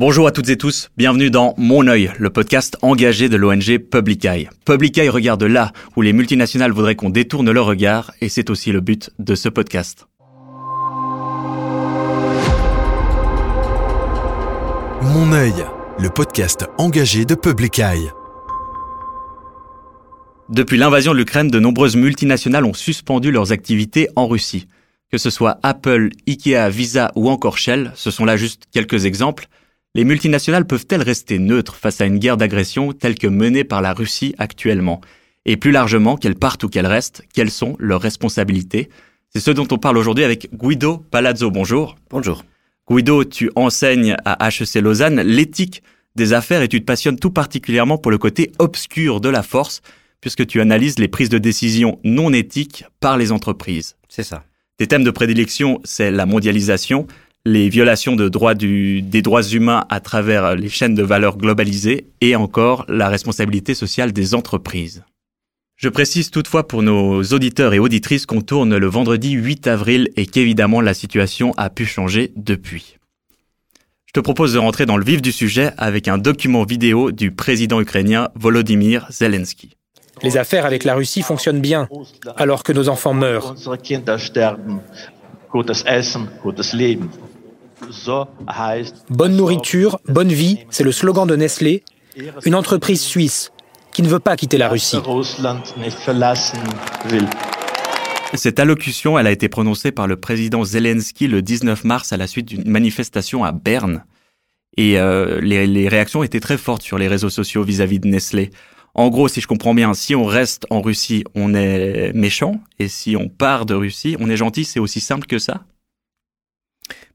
Bonjour à toutes et tous, bienvenue dans Mon œil, le podcast engagé de l'ONG Public Eye. Public Eye regarde là où les multinationales voudraient qu'on détourne leur regard et c'est aussi le but de ce podcast. Mon œil, le podcast engagé de Public Eye. Depuis l'invasion de l'Ukraine, de nombreuses multinationales ont suspendu leurs activités en Russie. Que ce soit Apple, Ikea, Visa ou encore Shell, ce sont là juste quelques exemples, les multinationales peuvent-elles rester neutres face à une guerre d'agression telle que menée par la Russie actuellement? Et plus largement, qu'elles partent ou qu'elles restent, quelles sont leurs responsabilités? C'est ce dont on parle aujourd'hui avec Guido Palazzo. Bonjour. Bonjour. Guido, tu enseignes à HEC Lausanne l'éthique des affaires et tu te passionnes tout particulièrement pour le côté obscur de la force, puisque tu analyses les prises de décision non éthiques par les entreprises. C'est ça. Tes thèmes de prédilection, c'est la mondialisation, les violations de droits du, des droits humains à travers les chaînes de valeur globalisées et encore la responsabilité sociale des entreprises. Je précise toutefois pour nos auditeurs et auditrices qu'on tourne le vendredi 8 avril et qu'évidemment la situation a pu changer depuis. Je te propose de rentrer dans le vif du sujet avec un document vidéo du président ukrainien Volodymyr Zelensky. Les affaires avec la Russie fonctionnent bien, alors que nos enfants meurent. Bonne nourriture, bonne vie, c'est le slogan de Nestlé, une entreprise suisse qui ne veut pas quitter la Russie. Cette allocution, elle a été prononcée par le président Zelensky le 19 mars à la suite d'une manifestation à Berne. Et euh, les, réactions étaient très fortes sur les réseaux sociaux vis-à-vis -vis de Nestlé. En gros, si je comprends bien, si on reste en Russie, on est méchant, et si on part de Russie, on est gentil, c'est aussi simple que ça?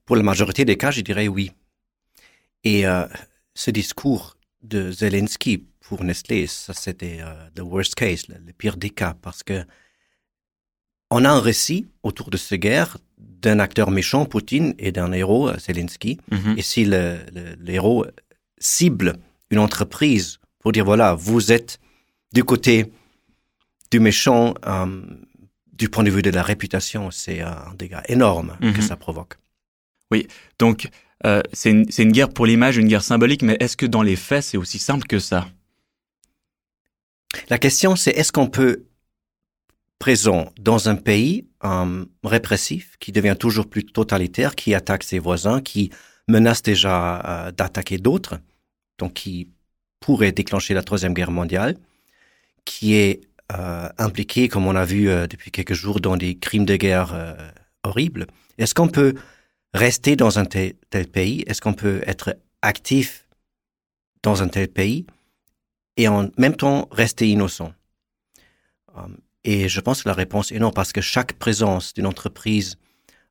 Pour la majorité des cas, je dirais oui. Et euh, ce discours de Zelensky pour Nestlé, ça c'était euh, the worst case, le, pire des cas, parce que on a un récit autour de cette guerre d'un acteur méchant, Poutine, et d'un héros, euh, Zelensky. Mm-hmm. Et si le, héros cible une entreprise pour dire voilà, vous êtes du côté du méchant, du point de vue de la réputation, c'est un dégât énorme que mm-hmm. ça provoque. Donc euh, c'est une, guerre pour l'image, une guerre symbolique, mais est-ce que dans les faits, c'est aussi simple que ça? La question, c'est est-ce qu'on peut, présent dans un pays répressif, qui devient toujours plus totalitaire, qui attaque ses voisins, qui menace déjà euh, d'attaquer d'autres, donc qui pourrait déclencher la Troisième Guerre mondiale, qui est euh, impliqué, comme on a vu depuis quelques jours, dans des crimes de guerre horribles, est-ce qu'on peut rester dans un tel, pays? Est-ce qu'on peut être actif dans un tel pays et en même temps rester innocent? Um, Et je pense que la réponse est non, parce que chaque présence d'une entreprise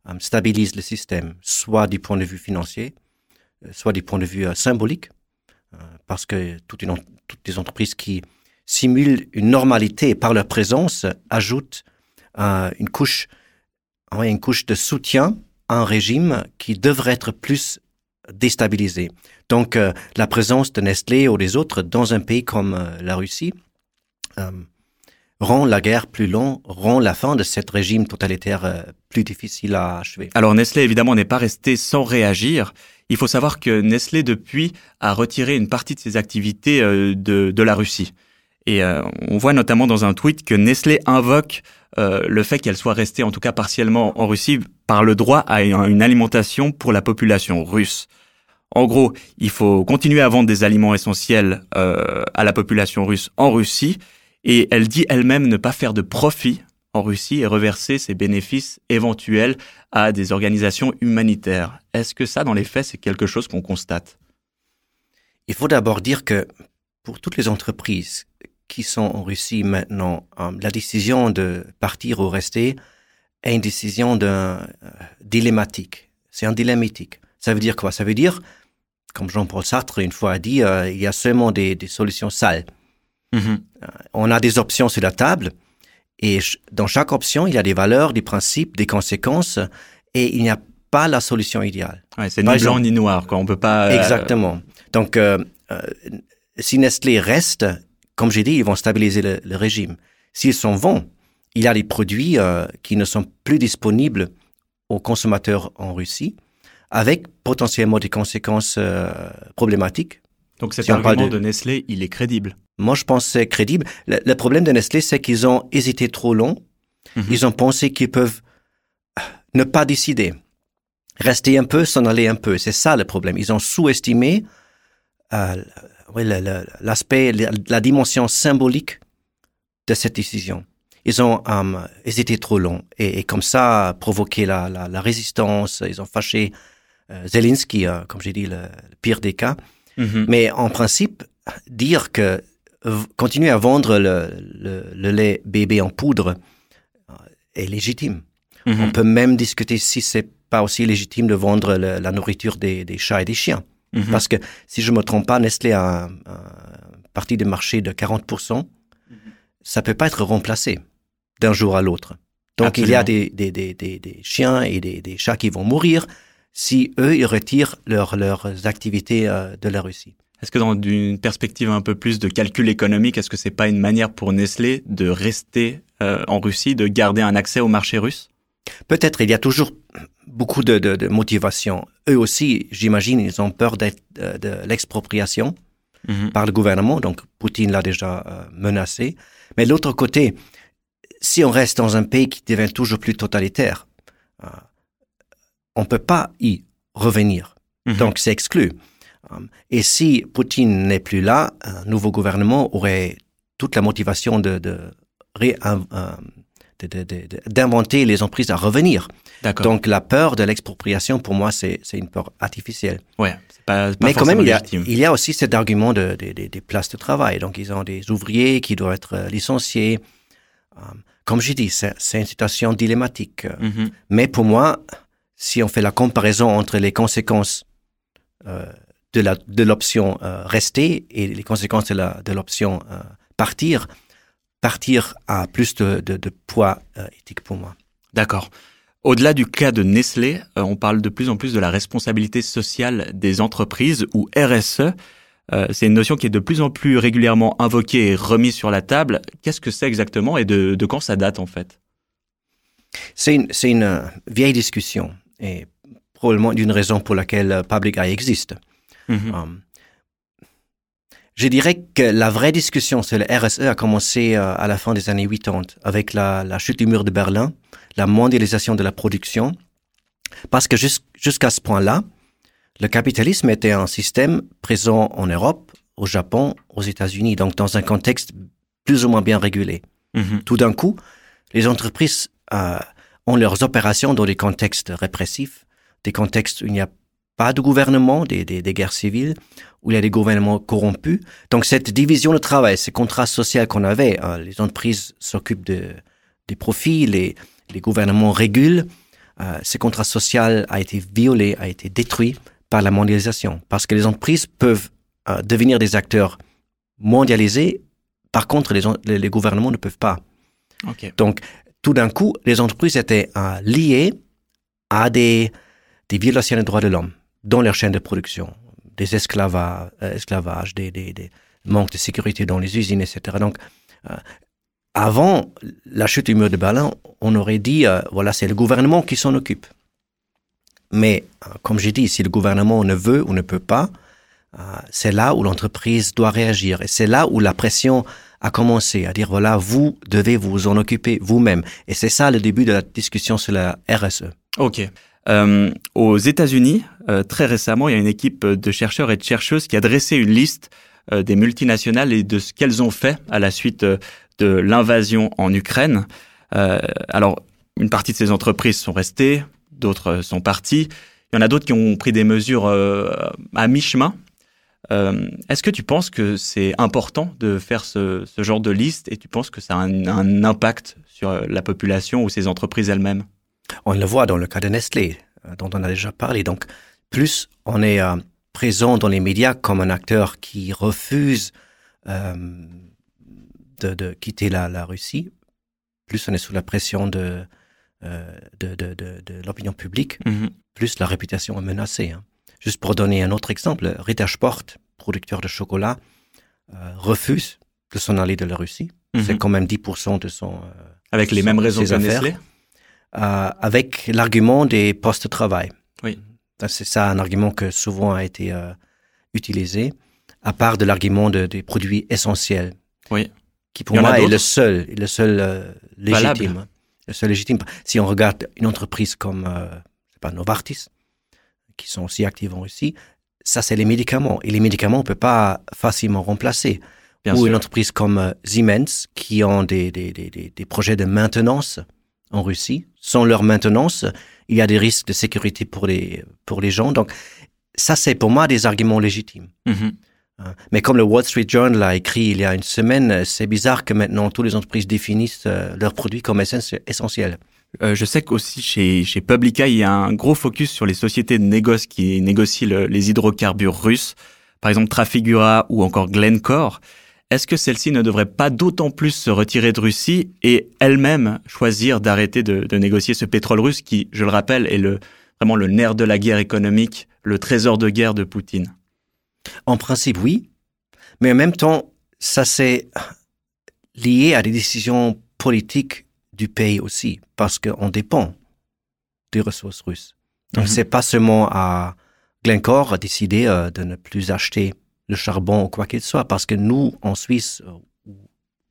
um, stabilise le système, soit du point de vue financier, euh, soit du point de vue euh, symbolique, euh, parce que toutes les entreprises qui simulent une normalité par leur présence ajoutent une couche, une couche de soutien un régime qui devrait être plus déstabilisé. Donc euh, la présence de Nestlé ou des autres dans un pays comme euh, la Russie euh, rend la guerre plus longue, rend la fin de ce régime totalitaire plus difficile à achever. Alors Nestlé évidemment n'est pas resté sans réagir. Il faut savoir que Nestlé depuis a retiré une partie de ses activités de, la Russie. Et on voit notamment dans un tweet que Nestlé invoque le fait qu'elle soit restée, en tout cas partiellement en Russie, par le droit à une alimentation pour la population russe. En gros, il faut continuer à vendre des aliments essentiels euh, à la population russe en Russie, et elle dit elle-même ne pas faire de profit en Russie et reverser ses bénéfices éventuels à des organisations humanitaires. Est-ce que ça, dans les faits, c'est quelque chose qu'on constate? Il faut d'abord dire que pour toutes les entreprises qui sont en Russie maintenant, euh, la décision de partir ou rester est une décision d'un euh, dilemmatique. C'est un dilemmatique. Ça veut dire quoi? Ça veut dire, comme Jean-Paul Sartre une fois a dit, euh, il y a seulement des, des solutions sales. Mm-hmm. on a des options sur la table et dans chaque option, il y a des valeurs, des principes, des conséquences et il n'y a pas la solution idéale. Ouais, c'est ni blanc ni noir, quoi. On peut pas. Exactement. Donc, si Nestlé reste, comme j'ai dit, ils vont stabiliser le, régime. S'ils s'en vont, il y a des produits euh, qui ne sont plus disponibles aux consommateurs en Russie, avec potentiellement des conséquences problématiques. Donc cet argument de... Nestlé, il est crédible. Moi, je pense que c'est crédible. Le, problème de Nestlé, c'est qu'ils ont hésité trop long. Mhm. Ils ont pensé qu'ils peuvent ne pas décider, rester un peu, s'en aller un peu. C'est ça le problème. Ils ont sous-estimé euh, l'aspect, la, dimension symbolique de cette décision. Ils ont euh, hésité trop long et, comme ça provoqué la, la, résistance. Ils ont fâché euh, Zelensky, euh, comme j'ai dit, le, pire des cas. Mhm. Mais en principe, dire que continuer à vendre le, le, lait bébé en poudre est légitime. Mhm. On peut même discuter si c'est pas aussi légitime de vendre la nourriture des, des, chats et des chiens. Mhm. Parce que si je me trompe pas, Nestlé a un, partie de marché de 40%. Mhm. Ça peut pas être remplacé d'un jour à l'autre. Donc il y a des, des, des, des, chiens et des, des chats qui vont mourir si eux, ils retirent leur, leurs activités euh, de la Russie. Est-ce que dans une perspective un peu plus de calcul économique, est-ce que c'est pas une manière pour Nestlé de rester euh, en Russie, de garder un accès au marché russe? Peut-être il y a toujours beaucoup de, de, de motivation. Eux aussi, j'imagine, ils ont peur de, de l'expropriation mhm. par le gouvernement. Donc, Poutine l'a déjà euh, menacé. Mais l'autre côté, si on reste dans un pays qui devient toujours plus totalitaire, euh, on peut pas y revenir. Mhm. Donc, c'est exclu. Euh, et si Poutine n'est plus là, un nouveau gouvernement aurait toute la motivation de, de d'inventer les entreprises à revenir. Donc la peur de l'expropriation, pour moi, c'est une peur artificielle. Ouais, pas, pas Mais quand même, il y, a, il y, a, aussi cet argument de, des places de travail. Donc ils ont des ouvriers qui doivent être euh, licenciés. Euh, comme j'ai dit, c'est une situation dilemmatique. Mm-hmm. Mais pour moi, si on fait la comparaison entre les conséquences euh, de l'option euh, rester et les conséquences de l'option euh, partir, partir a plus de, poids euh, éthique pour moi. D'accord. Au-delà du cas de Nestlé, euh, on parle de plus en plus de la responsabilité sociale des entreprises ou RSE. Euh, c'est une notion qui est de plus en plus régulièrement invoquée et remise sur la table. Qu'est-ce que c'est exactement et de, quand ça date en fait? C'est une, une, vieille discussion et probablement d'une raison pour laquelle Public Eye existe. Mm je dirais que la vraie discussion sur le RSE a commencé euh, à la fin des années 80 avec la, la chute du mur de Berlin, la mondialisation de la production, parce que jusqu'à ce point-là, le capitalisme était un système présent en Europe, au Japon, aux États-Unis, donc dans un contexte plus ou moins bien régulé. Mm-hmm. Tout d'un coup, les entreprises euh, ont leurs opérations dans des contextes répressifs, des contextes où il n'y a pas de gouvernement, des, des, des, guerres civiles, où il y a des gouvernements corrompus. Donc cette division de travail, ce contrat social qu'on avait, hein, les entreprises s'occupent de, des profits, les, les gouvernements régulent, euh, ce contrat social a été violé, a été détruit par la mondialisation, parce que les entreprises peuvent euh, devenir des acteurs mondialisés, par contre les, les, gouvernements ne peuvent pas. Okay. Donc tout d'un coup, les entreprises étaient euh, liées à des, des violations des droits de l'homme dans leur chaîne de production, des esclavages, euh, esclavages des, des, des, manques de sécurité dans les usines, etc. Donc, euh, avant la chute du mur de Berlin, on aurait dit, euh, voilà, c'est le gouvernement qui s'en occupe. Mais, comme j'ai dit, si le gouvernement ne veut ou ne peut pas, c'est là où l'entreprise doit réagir. Et c'est là où la pression a commencé à dire, voilà, vous devez vous en occuper vous-même. Et c'est ça le début de la discussion sur la RSE. OK. Euh, aux États-Unis, euh, très récemment, il y a une équipe de chercheurs et de chercheuses qui a dressé une liste euh, des multinationales et de ce qu'elles ont fait à la suite de l'invasion en Ukraine. alors, une partie de ces entreprises sont restées, d'autres sont parties. Il y en a d'autres qui ont pris des mesures à mi-chemin. Est-ce que tu penses que c'est important de faire ce, ce, genre de liste et tu penses que ça a un, un impact sur la population ou ces entreprises elles-mêmes? On le voit dans le cas de Nestlé, euh, dont on a déjà parlé. Donc, plus on est euh, présent dans les médias comme un acteur qui refuse euh, de, quitter la, Russie, plus on est sous la pression de, de, l'opinion publique, mm-hmm. plus la réputation est menacée. Hein. Juste pour donner un autre exemple, Ritter Sport, producteur de chocolat, refuse de s'en aller de la Russie. C'est mm-hmm. quand même 10% de son... Avec les mêmes raisons que Nestlé avec l'argument des postes de travail. Oui. C'est ça un argument que souvent a été euh, utilisé, à part de l'argument de, des produits essentiels. Oui. Qui pour moi est le seul, le seul euh, légitime. Le seul légitime. Si on regarde une entreprise comme euh, pas Novartis, qui sont aussi actives en Russie, ça c'est les médicaments. Et les médicaments, on peut pas facilement remplacer. Ou une entreprise comme euh, Siemens, qui ont des, des, des, des, projets de maintenance en Russie. Sans leur maintenance, il y a des risques de sécurité pour les, pour les gens. Donc, ça, c'est pour moi des arguments légitimes. Mm-hmm. Hein. Mais comme le Wall Street Journal a écrit il y a une semaine, c'est bizarre que maintenant toutes les entreprises définissent euh, leurs produits comme essentiels. Euh, je sais qu'aussi chez, chez Publica, il y a un gros focus sur les sociétés de négoce qui négocient les hydrocarbures russes, par exemple Trafigura ou encore Glencore. Est-ce que celle-ci ne devrait pas d'autant plus se retirer de Russie et elle-même choisir d'arrêter de, de, négocier ce pétrole russe qui, je le rappelle, est le, vraiment le nerf de la guerre économique, le trésor de guerre de Poutine? En principe, oui. Mais en même temps, ça c'est lié à des décisions politiques du pays aussi, parce qu'on dépend des ressources russes. Donc, mm c'est pas seulement à Glencore à décider euh, de ne plus acheter le charbon ou quoi qu'il soit, parce que nous, en Suisse, euh,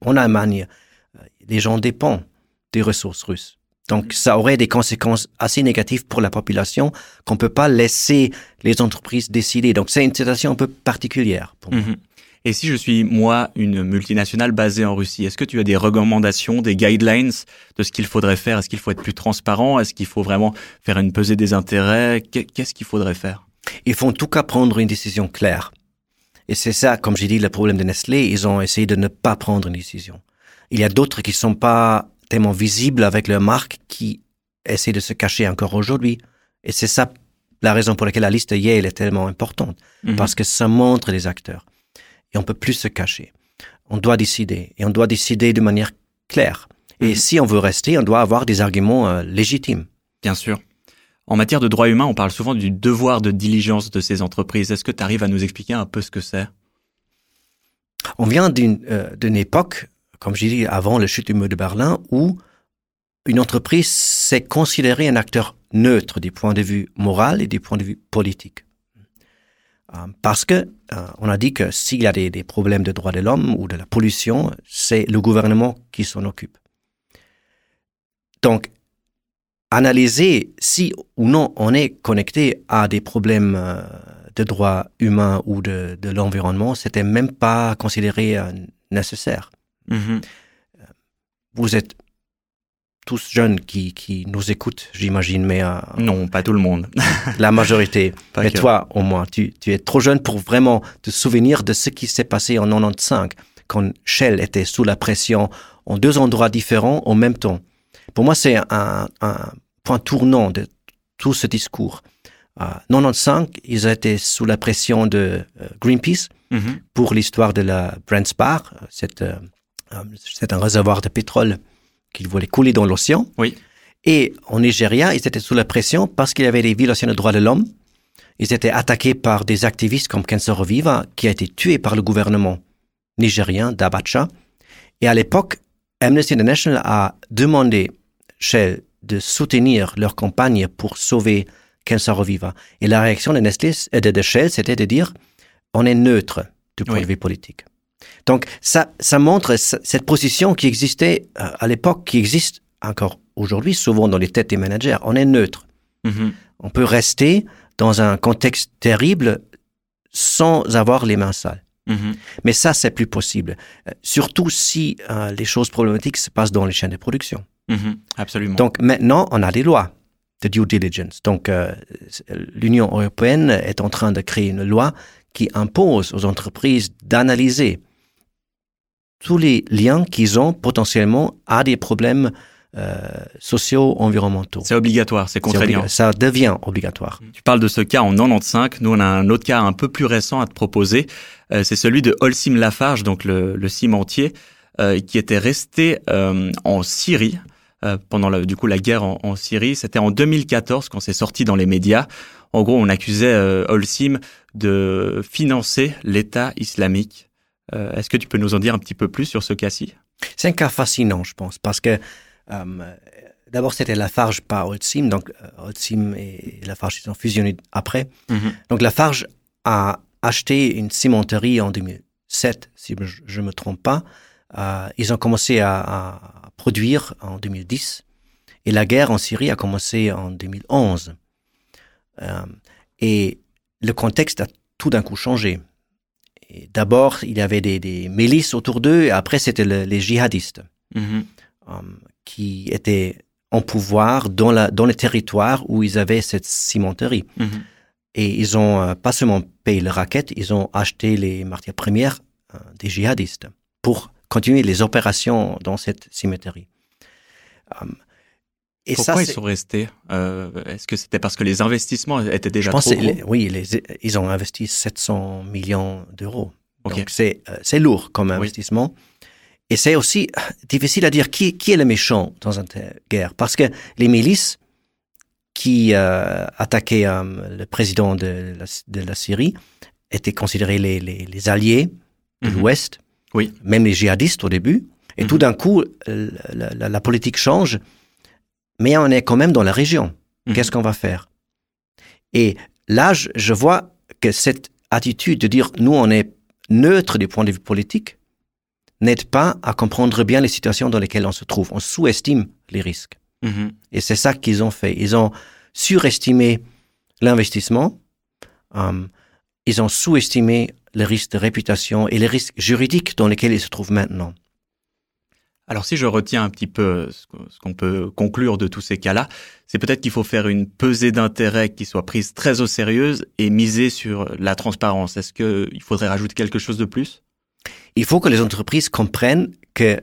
en Allemagne, euh, les gens dépendent des ressources russes. Donc, ça aurait des conséquences assez négatives pour la population qu'on peut pas laisser les entreprises décider. Donc, c'est une situation un peu particulière pour moi. Mhm. Et si je suis, moi, une multinationale basée en Russie, est-ce que tu as des recommandations, des guidelines de ce qu'il faudrait faire? Est-ce qu'il faut être plus transparent? Est-ce qu'il faut vraiment faire une pesée des intérêts? Qu'est-ce qu'il faudrait faire? Il faut en tout cas prendre une décision claire. Et c'est ça, comme j'ai dit, le problème de Nestlé. Ils ont essayé de ne pas prendre une décision. Il y a d'autres qui sont pas tellement visibles avec leur marque qui essaient de se cacher encore aujourd'hui. Et c'est ça la raison pour laquelle la liste Yale est tellement importante. Mhm. Parce que ça montre les acteurs. Et on peut plus se cacher. On doit décider. Et on doit décider de manière claire. Et mhm. si on veut rester, on doit avoir des arguments euh, légitimes. Bien sûr. En matière de droits humains, on parle souvent du devoir de diligence de ces entreprises. Est-ce que tu arrives à nous expliquer un peu ce que c'est? On vient d'une euh, époque, comme j'ai dit avant le chute du mur de Berlin, où une entreprise s'est considérée un acteur neutre du point de vue moral et du point de vue politique. Euh, parce que euh, on a dit que s'il y a des, des problèmes de droits de l'homme ou de la pollution, c'est le gouvernement qui s'en occupe. Donc, analyser si ou non on est connecté à des problèmes euh, de droits humains ou de, de l'environnement, c'était même pas considéré euh, nécessaire. Mm-hmm. Euh, vous êtes tous jeunes qui, qui nous écoutent, j'imagine, mais... non, pas tout le monde. la majorité. mais toi, au moins, tu, tu es trop jeune pour vraiment te souvenir de ce qui s'est passé en 95, quand Shell était sous la pression en deux endroits différents en même temps. Pour moi, c'est un, un, point tournant de tout ce discours. En 95, ils étaient sous la pression de euh, Greenpeace mm-hmm. pour l'histoire de la Brent Spar. C'est euh, un réservoir de pétrole qu'ils voulaient couler dans l'océan. Oui. Et en Nigeria, ils étaient sous la pression parce qu'il y avait des violations de droits de l'homme. Ils étaient attaqués par des activistes comme Kensaro Viva, qui a été tué par le gouvernement nigérien d'Abacha. Et à l'époque, Amnesty International a demandé Shell de soutenir leur campagne pour sauver Kensa Reviva. Et la réaction de Nestlé, euh, de, de Shell, c'était de dire on est neutre du point de vue politique. Donc ça, ça montre cette position qui existait euh, à l'époque, qui existe encore aujourd'hui, souvent dans les têtes des managers. On est neutre. Mm-hmm. On peut rester dans un contexte terrible sans avoir les mains sales. Mm-hmm. Mais ça, c'est plus possible. Euh, surtout si les choses problématiques se passent dans les chaînes de production. Mhm, absolument. Donc maintenant, on a des lois de due diligence. Donc euh, l'Union européenne est en train de créer une loi qui impose aux entreprises d'analyser tous les liens qu'ils ont potentiellement à des problèmes euh, sociaux, environnementaux. C'est obligatoire, c'est contraignant. Ça devient obligatoire. Tu parles de ce cas en 95. Nous, on a un autre cas un peu plus récent à te proposer. Euh, c'est celui de Holcim Lafarge, donc le, le cimentier, euh, qui était resté en Syrie pendant la, du coup la guerre en, Syrie. C'était en 2014 quand c'est sorti dans les médias. En gros, on accusait Holcim de financer l'État islamique. Est-ce que tu peux nous en dire un petit peu plus sur ce cas-ci? C'est un cas fascinant, je pense, parce que d'abord c'était Lafarge, pas Holcim. Donc Holcim et Lafarge ils ont fusionné après. Mhm. Donc Lafarge a acheté une cimenterie en 2007, si je ne me trompe pas. Euh, ils ont commencé à, à, produire en 2010 et la guerre en Syrie a commencé en 2011. Euh, et le contexte a tout d'un coup changé. D'abord, il y avait des, des milices autour d'eux, et après, c'était le, les djihadistes Mhm. euh, qui étaient en pouvoir dans, la, dans le territoire où ils avaient cette cimenterie. Mhm. Et ils ont euh, pas seulement payé les raquettes, ils ont acheté les matières premières euh, des djihadistes pour continuer les opérations dans cette cimenterie. Euh, et Pourquoi ça, ils sont restés Est-ce que c'était parce que les investissements étaient déjà je pense trop gros les- oui, les- ils ont investi 700 millions d'euros. Donc c'est lourd comme Oui. Et c'est aussi euh, difficile à dire qui, qui est le méchant dans une guerre. Parce que les milices qui euh, attaquaient euh, le président de la, de la Syrie étaient considérés les, les, les alliés de Mhm. l'Ouest, Oui. même les djihadistes au début. Et Mhm. tout d'un coup, la, la- la politique change, mais on est quand même dans la région. Mhm. Qu'est-ce qu'on va faire? Et là, je, je vois que cette attitude de dire nous, on est neutre du point de vue politique, n'aide pas à comprendre bien les situations dans lesquelles on se trouve. On sous-estime les risques. Mhm. Et c'est ça qu'ils ont fait. Ils ont surestimé l'investissement, euh, ils ont sous-estimé les risques de réputation et les risques juridiques dans lesquels ils se trouvent maintenant. Alors si je retiens un petit peu ce qu'on peut conclure de tous ces cas-là, c'est peut-être qu'il faut faire une pesée d'intérêts qui soit prise très au sérieux et miser sur la transparence. Est-ce qu'il faudrait rajouter quelque chose de plus? Il faut que les entreprises comprennent que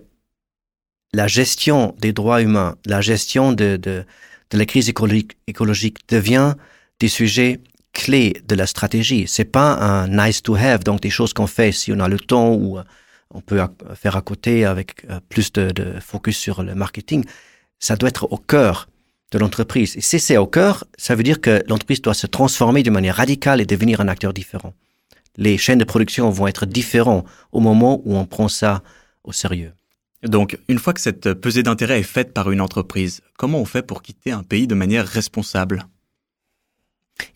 la gestion des droits humains, la gestion de, de, de la crise écologique, devient des sujets clés de la stratégie. C'est pas un nice to have, donc des choses qu'on fait si on a le temps ou euh, on peut faire à côté avec euh, plus de, de focus sur le marketing. Ça doit être au cœur de l'entreprise. Et si c'est au cœur, ça veut dire que l'entreprise doit se transformer de manière radicale et devenir un acteur différent. Les chaînes de production vont être différentes au moment où on prend ça au sérieux. Donc, une fois que cette pesée d'intérêts est faite par une entreprise, comment on fait pour quitter un pays de manière responsable?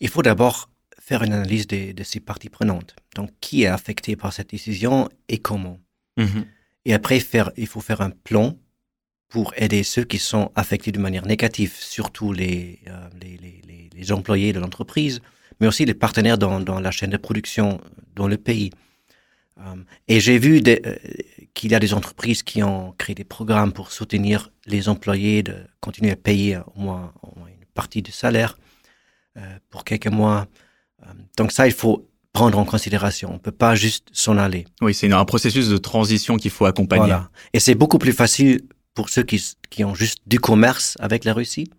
Il faut d'abord faire une analyse de, de ces parties prenantes. Donc, qui est affecté par cette décision et comment? Mhm. Et après, faire, il faut faire un plan pour aider ceux qui sont affectés de manière négative, surtout les, euh, les, les, les, les employés de l'entreprise, mais aussi les partenaires dans, dans la chaîne de production dans le pays. Euh, et j'ai vu euh, qu'il y a des entreprises qui ont créé des programmes pour soutenir les employés de continuer à payer au moins, au moins une partie du salaire euh, pour quelques mois. Donc ça, il faut prendre en considération. On peut pas juste s'en aller. Oui, c'est un processus de transition qu'il faut accompagner. Voilà. Et c'est beaucoup plus facile pour ceux qui, qui ont juste du commerce avec la Russie,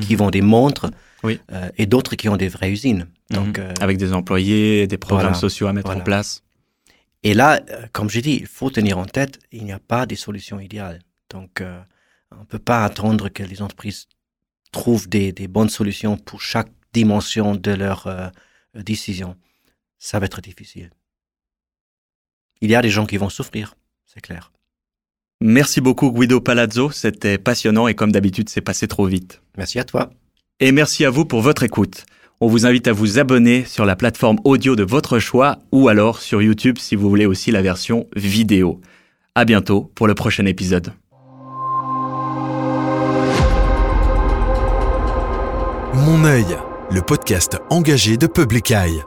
qui vendent des montres, Oui. euh, et d'autres qui ont des vraies usines. Donc, Mhm. euh, Avec des employés, des programmes voilà. sociaux à mettre Voilà. en place. Et là, euh, comme j'ai dit, il faut tenir en tête, il n'y a pas de solution idéale. Donc, euh, on ne peut pas attendre que les entreprises trouvent des, des bonnes solutions pour chaque dimension de leur euh, décision. Ça va être difficile. Il y a des gens qui vont souffrir, c'est clair. Merci beaucoup Guido Palazzo, c'était passionnant et comme d'habitude c'est passé trop vite. Merci à toi. Et merci à vous pour votre écoute. On vous invite à vous abonner sur la plateforme audio de votre choix ou alors sur YouTube si vous voulez aussi la version vidéo. À bientôt pour le prochain épisode. Mon œil, le podcast engagé de Public Eye.